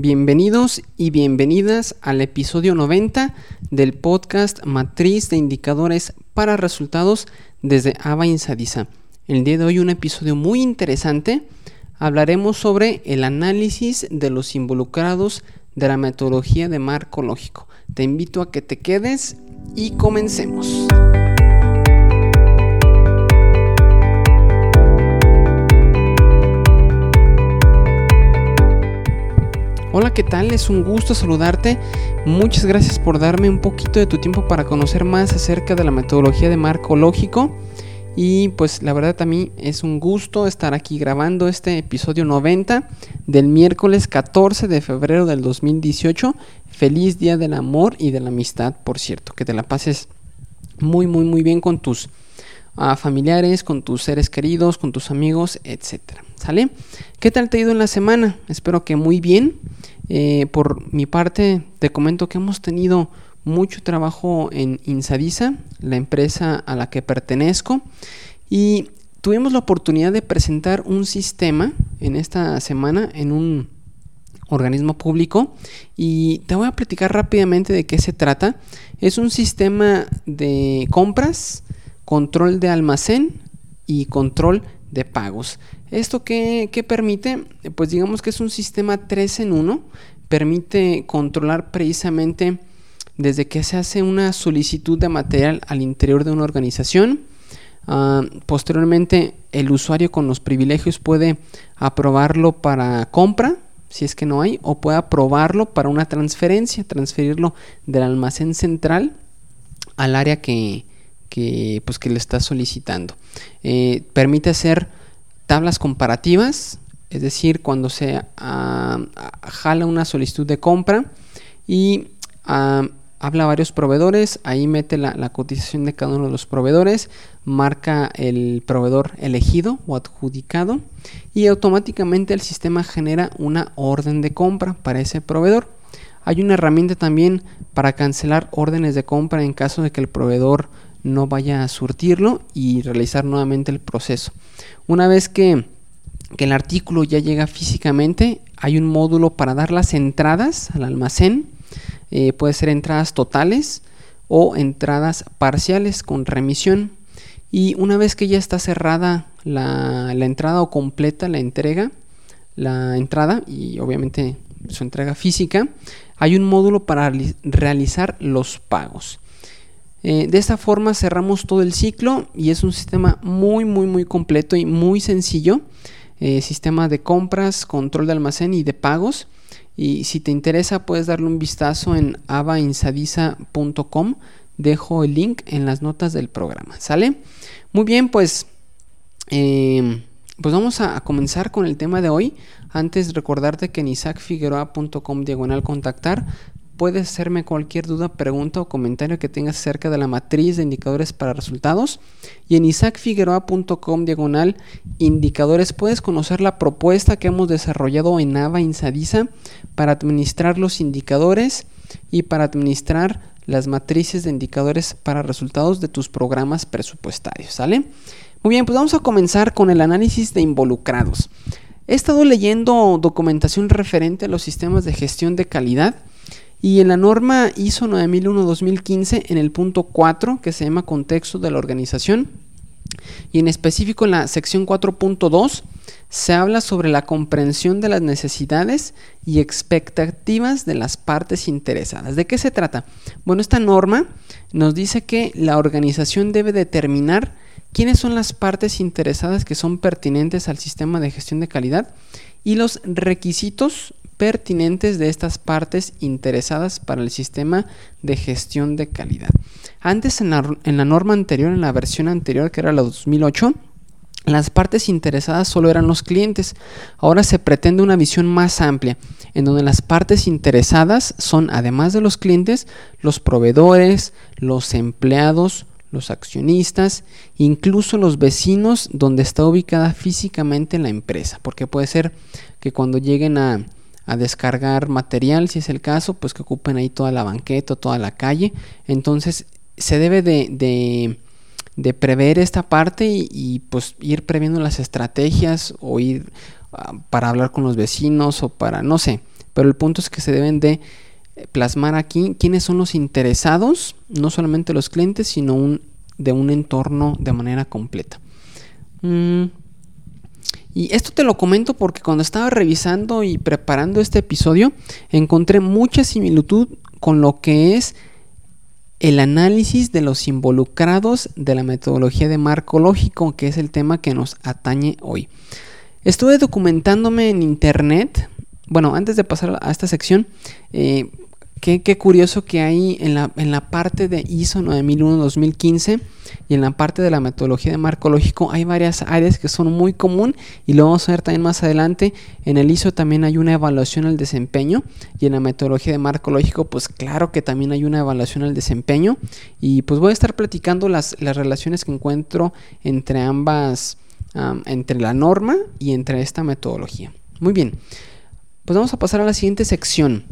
Bienvenidos y bienvenidas al episodio 90 del podcast Matriz de Indicadores para Resultados desde Ava Insadisa. El día de hoy un episodio muy interesante. Hablaremos sobre el análisis de los involucrados de la metodología de marco lógico. Te invito a que te quedes y comencemos. Hola, ¿qué tal? Es un gusto saludarte. Muchas gracias por darme un poquito de tu tiempo para conocer más acerca de la metodología de marco lógico. Y pues la verdad a mí es un gusto estar aquí grabando este episodio 90 del miércoles 14 de febrero del 2018. Feliz Día del Amor y de la Amistad, por cierto. Que te la pases muy, muy, muy bien con tus ah, familiares, con tus seres queridos, con tus amigos, etcétera. ¿Sale? ¿Qué tal te ha ido en la semana? Espero que muy bien. Eh, por mi parte, te comento que hemos tenido mucho trabajo en Insadisa, la empresa a la que pertenezco, y tuvimos la oportunidad de presentar un sistema en esta semana en un organismo público y te voy a platicar rápidamente de qué se trata. Es un sistema de compras, control de almacén y control de pagos. ¿Esto qué, permite? Pues digamos que es un sistema 3 en 1. Permite controlar precisamente desde que se hace una solicitud de material al interior de una organización. Ah, posteriormente, el usuario con los privilegios puede aprobarlo para compra, si es que no hay, o puede aprobarlo para una transferencia, transferirlo del almacén central al área que, que, pues, que le está solicitando. Eh, permite hacer tablas comparativas, es decir, cuando se ah, jala una solicitud de compra y ah, habla a varios proveedores, ahí mete la, cotización de cada uno de los proveedores, marca el proveedor elegido o adjudicado y automáticamente el sistema genera una orden de compra para ese proveedor. Hay una herramienta también para cancelar órdenes de compra en caso de que el proveedor no vaya a surtirlo y realizar nuevamente el proceso. Una vez que, el artículo ya llega físicamente, hay un módulo para dar las entradas al almacén. Eh, puede ser entradas totales o entradas parciales con remisión. Y una vez que ya está cerrada la, la entrada o completa la entrega, la entrada y obviamente su entrega física, hay un módulo para realizar los pagos. Eh, de esta forma cerramos todo el ciclo y es un sistema muy muy muy completo y muy sencillo. Eh, sistema de compras, control de almacén y de pagos. Y si te interesa puedes darle un vistazo en avainsadisa.com. Dejo el link en las notas del programa. ¿Sale? Muy bien, pues, em, pues vamos a, comenzar con el tema de hoy. Antes recordarte que en isaacfigueroa.com diagonal contactar puedes hacerme cualquier duda, pregunta o comentario que tengas acerca de la matriz de indicadores para resultados. Y en isaacfigueroa.com diagonal indicadores puedes conocer la propuesta que hemos desarrollado en Ava Insadisa para administrar los indicadores y para administrar las matrices de indicadores para resultados de tus programas presupuestarios. ¿Sale? Muy bien, pues vamos a comenzar con el análisis de involucrados. He estado leyendo documentación referente a los sistemas de gestión de calidad y en la norma ISO 9001-2015, en el punto 4, que se llama contexto de la organización, y en específico en la sección 4.2, se habla sobre la comprensión de las necesidades y expectativas de las partes interesadas. ¿De qué se trata? Bueno, esta norma nos dice que la organización debe determinar quiénes son las partes interesadas que son pertinentes al sistema de gestión de calidad y los requisitos pertinentes de estas partes interesadas para el sistema de gestión de calidad. Antes en la, norma anterior, en la versión anterior que era la 2008, las partes interesadas solo eran los clientes. Ahora se pretende una visión más amplia, en donde las partes interesadas son, además de los clientes, los proveedores, los empleados, los accionistas, incluso los vecinos donde está ubicada físicamente la empresa, porque puede ser que cuando lleguen a, a descargar material, si es el caso, pues que ocupen ahí toda la banqueta, toda la calle. Entonces se debe de, de, prever esta parte y, pues ir previendo las estrategias o ir ah, para hablar con los vecinos o para, no sé, pero el punto es que se deben de eh, plasmar aquí quiénes son los interesados, no solamente los clientes, sino un, de un entorno de manera completa. Mm, y esto te lo comento porque cuando estaba revisando y preparando este episodio, encontré mucha similitud con lo que es el análisis de los involucrados de la metodología de marco lógico, que es el tema que nos atañe hoy. Estuve documentándome en internet, bueno, antes de pasar a esta sección, eh, Qué, curioso que hay en la, en la parte de ISO 9001-2015 y en la parte de la metodología de marco lógico hay varias áreas que son muy común y lo vamos a ver también más adelante. En el ISO también hay una evaluación al desempeño y en la metodología de marco lógico pues claro que también hay una evaluación al desempeño y pues voy a estar platicando las, las relaciones que encuentro entre ambas, entre la norma y entre esta metodología. Muy bien, pues vamos a pasar a la siguiente sección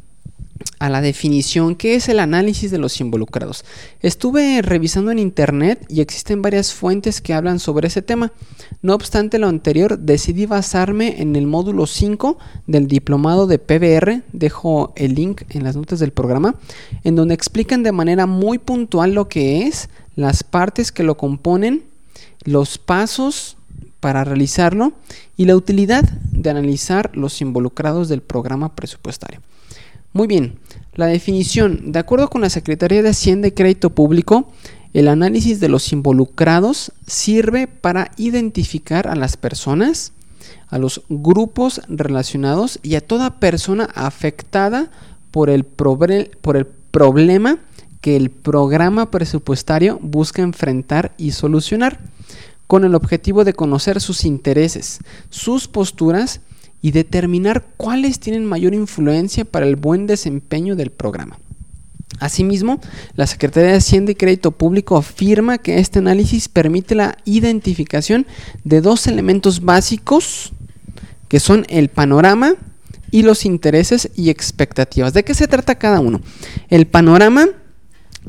a la definición, ¿qué es el análisis de los involucrados? Estuve revisando en internet y existen varias fuentes que hablan sobre ese tema. No obstante lo anterior, decidí basarme en el módulo 5 del diplomado de PBR, dejo el link en las notas del programa, en donde explican de manera muy puntual lo que es, las partes que lo componen, los pasos para realizarlo y la utilidad de analizar los involucrados del programa presupuestario. Muy bien, la definición. De acuerdo con la Secretaría de Hacienda y Crédito Público, el análisis de los involucrados sirve para identificar a las personas, a los grupos relacionados y a toda persona afectada por el, por el problema que el programa presupuestario busca enfrentar y solucionar, con el objetivo de conocer sus intereses, sus posturas y determinar cuáles tienen mayor influencia para el buen desempeño del programa. Asimismo, la Secretaría de Hacienda y Crédito Público afirma que este análisis permite la identificación de dos elementos básicos que son el panorama y los intereses y expectativas. ¿De qué se trata cada uno? El panorama,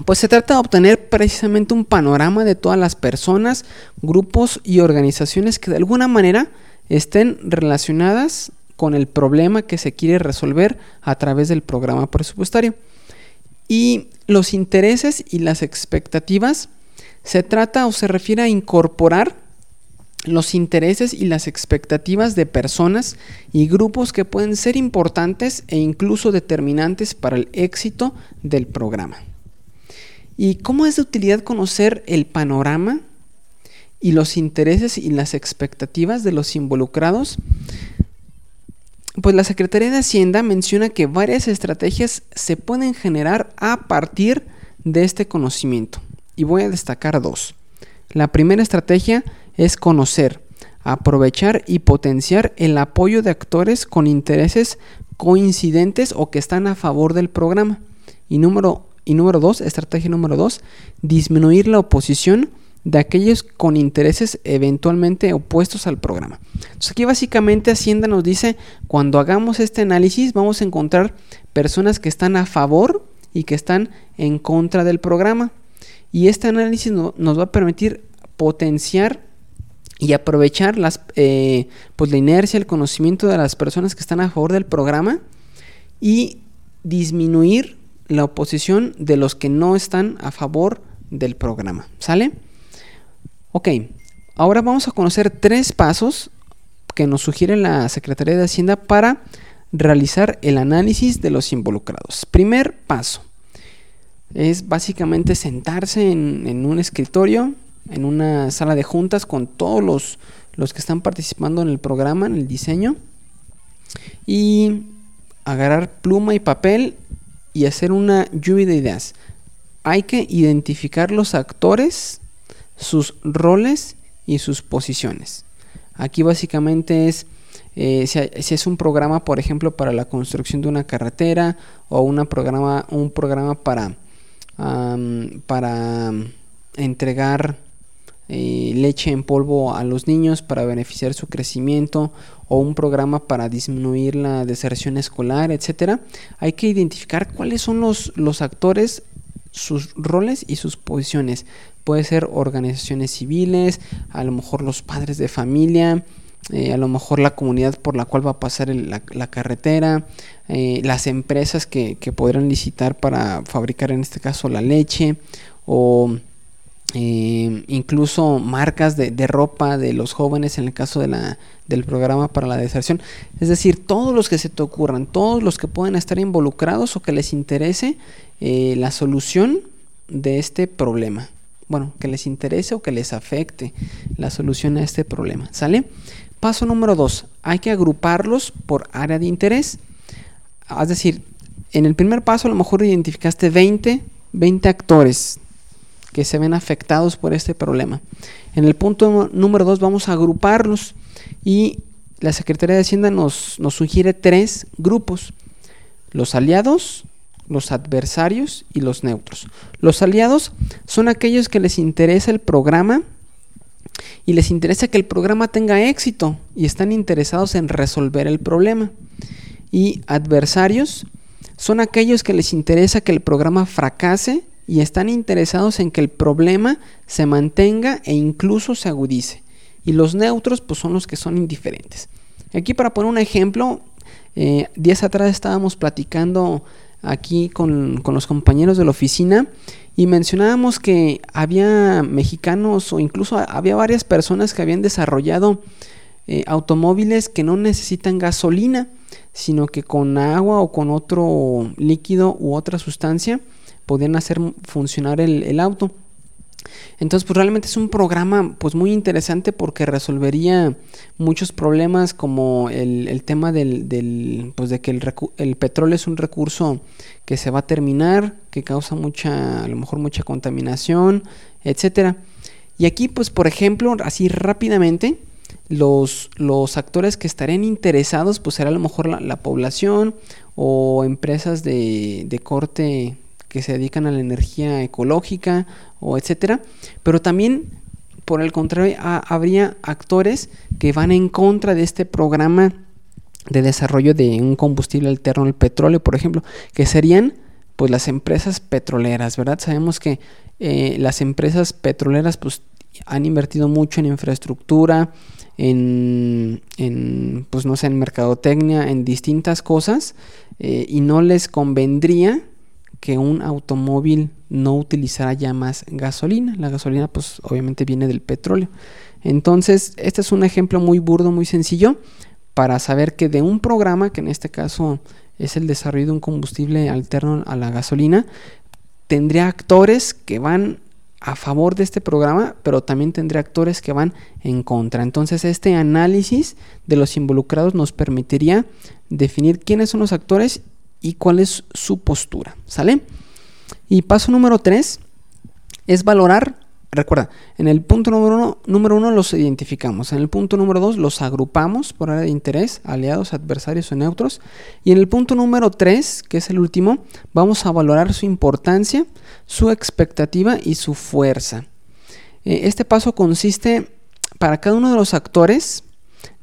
pues se trata de obtener precisamente un panorama de todas las personas, grupos y organizaciones que de alguna manera estén relacionadas con el problema que se quiere resolver a través del programa presupuestario. Y los intereses y las expectativas se trata o se refiere a incorporar los intereses y las expectativas de personas y grupos que pueden ser importantes e incluso determinantes para el éxito del programa. ¿Y cómo es de utilidad conocer el panorama y los intereses y las expectativas de los involucrados, pues la Secretaría de Hacienda menciona que varias estrategias se pueden generar a partir de este conocimiento. Y voy a destacar dos. La primera estrategia es conocer, aprovechar y potenciar el apoyo de actores con intereses coincidentes o que están a favor del programa. Y número, y número dos, estrategia número dos, disminuir la oposición de aquellos con intereses eventualmente opuestos al programa. Entonces aquí básicamente Hacienda nos dice, cuando hagamos este análisis vamos a encontrar personas que están a favor y que están en contra del programa. Y este análisis nos va a permitir potenciar y aprovechar las, eh, pues la inercia, el conocimiento de las personas que están a favor del programa y disminuir la oposición de los que no están a favor del programa. ¿Sale? Ok, ahora vamos a conocer tres pasos que nos sugiere la Secretaría de Hacienda para realizar el análisis de los involucrados. Primer paso es básicamente sentarse en, un escritorio, en una sala de juntas con todos los, los que están participando en el programa, en el diseño, y agarrar pluma y papel y hacer una lluvia de ideas. Hay que identificar los actores sus roles y sus posiciones. Aquí básicamente es eh, si, es un programa, por ejemplo, para la construcción de una carretera o una programa, un programa para, para entregar eh, leche en polvo a los niños para beneficiar su crecimiento o un programa para disminuir la deserción escolar, etcétera, hay que identificar cuáles son los, los actores sus roles y sus posiciones. Puede ser organizaciones civiles, a lo mejor los padres de familia, eh, a lo mejor la comunidad por la cual va a pasar la, carretera, eh, las empresas que, que, podrán licitar para fabricar en este caso la leche o eh, incluso marcas de, ropa de los jóvenes en el caso de la, del programa para la deserción. Es decir, todos los que se te ocurran, todos los que pueden estar involucrados o que les interese la solución de este problema. Bueno, que les interese o que les afecte la solución a este problema. ¿Sale? Paso número dos, hay que agruparlos por área de interés. Es decir, en el primer paso a lo mejor identificaste 20, 20 actores que se ven afectados por este problema. En el punto número dos vamos a agruparlos y la Secretaría de Hacienda nos, nos sugiere tres grupos. Los aliados, los adversarios y los neutros. Los aliados son aquellos que les interesa el programa y les interesa que el programa tenga éxito y están interesados en resolver el problema. Y adversarios son aquellos que les interesa que el programa fracase y están interesados en que el problema se mantenga e incluso se agudice. Y los neutros pues son los que son indiferentes. Aquí para poner un ejemplo, eh, días atrás estábamos platicando aquí con, los compañeros de la oficina y mencionábamos que había mexicanos o incluso había varias personas que habían desarrollado eh, automóviles que no necesitan gasolina, sino que con agua o con otro líquido u otra sustancia podían hacer funcionar el auto. Entonces, pues realmente es un programa pues muy interesante porque resolvería muchos problemas como el, tema del, pues de que el, petróleo es un recurso que se va a terminar, que causa mucha, a lo mejor mucha contaminación, etcétera. Y aquí, pues, por ejemplo, así rápidamente, los, actores que estarían interesados, pues será a lo mejor la, la población o empresas de corte que se dedican a la energía ecológica o etcétera, pero también por el contrario habría actores que van en contra de este programa de desarrollo de un combustible alterno al petróleo, por ejemplo, que serían pues las empresas petroleras, ¿verdad? Sabemos que eh, las empresas petroleras pues han invertido mucho en infraestructura, en, pues no sé, en mercadotecnia, en distintas cosas, eh, y no les convendría que un automóvil no utilizará ya más gasolina. La gasolina pues obviamente viene del petróleo. Entonces, este es un ejemplo muy burdo, muy sencillo para saber que de un programa, que en este caso es el desarrollo de un combustible alterno a la gasolina, tendría actores que van a favor de este programa, pero también tendría actores que van en contra. Entonces, este análisis de los involucrados nos permitiría definir quiénes son los actores y cuál es su postura. ¿Sale? Y paso número 3 es valorar, recuerda, en el punto número uno, los identificamos, en el punto número 2 los agrupamos por área de interés, aliados, adversarios o neutros, y en el punto número 3, que es el último, vamos a valorar su importancia, su expectativa y su fuerza. Eh, este paso consiste para cada uno de los actores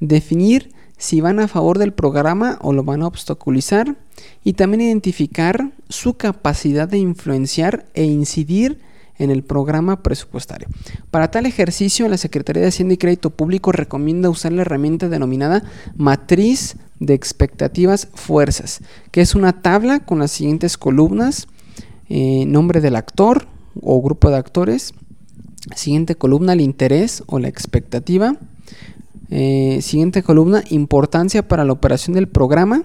definir si van a favor del programa o lo van a obstaculizar y también identificar su capacidad de influenciar e incidir en el programa presupuestario. Para tal ejercicio, la Secretaría de Hacienda y Crédito Público recomienda usar la herramienta denominada matriz de expectativas fuerzas, que es una tabla con las siguientes columnas, eh, nombre del actor o grupo de actores, siguiente columna el interés o la expectativa, eh, siguiente columna, importancia para la operación del programa.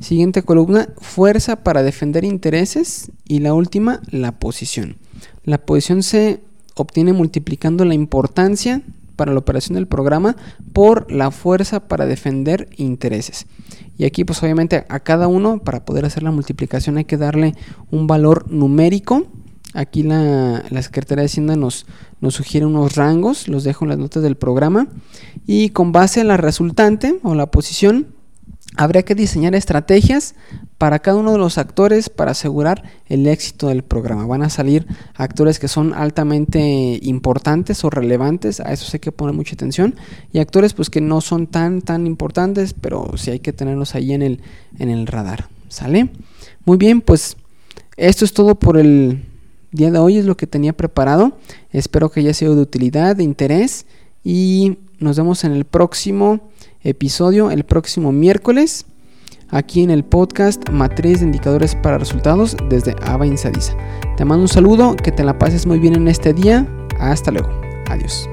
Siguiente columna, fuerza para defender intereses. Y la última, la posición. La posición se obtiene multiplicando la importancia para la operación del programa por la fuerza para defender intereses. Y aquí pues obviamente a cada uno para poder hacer la multiplicación hay que darle un valor numérico Aquí la, Secretaría de Hacienda nos, nos sugiere unos rangos, los dejo en las notas del programa. Y con base a la resultante o la posición, habría que diseñar estrategias para cada uno de los actores para asegurar el éxito del programa. Van a salir actores que son altamente importantes o relevantes, a eso hay que poner mucha atención, y actores pues que no son tan tan importantes, pero sí hay que tenerlos ahí en el, en el radar. ¿Sale? Muy bien, pues esto es todo por el día de hoy es lo que tenía preparado. Espero que haya sido de utilidad, de interés y nos vemos en el próximo episodio, el próximo miércoles. aquí en el podcast Matriz de Indicadores para Resultados desde Ava Insadisa. Te mando un saludo, que te la pases muy bien en este día. Hasta luego. Adiós.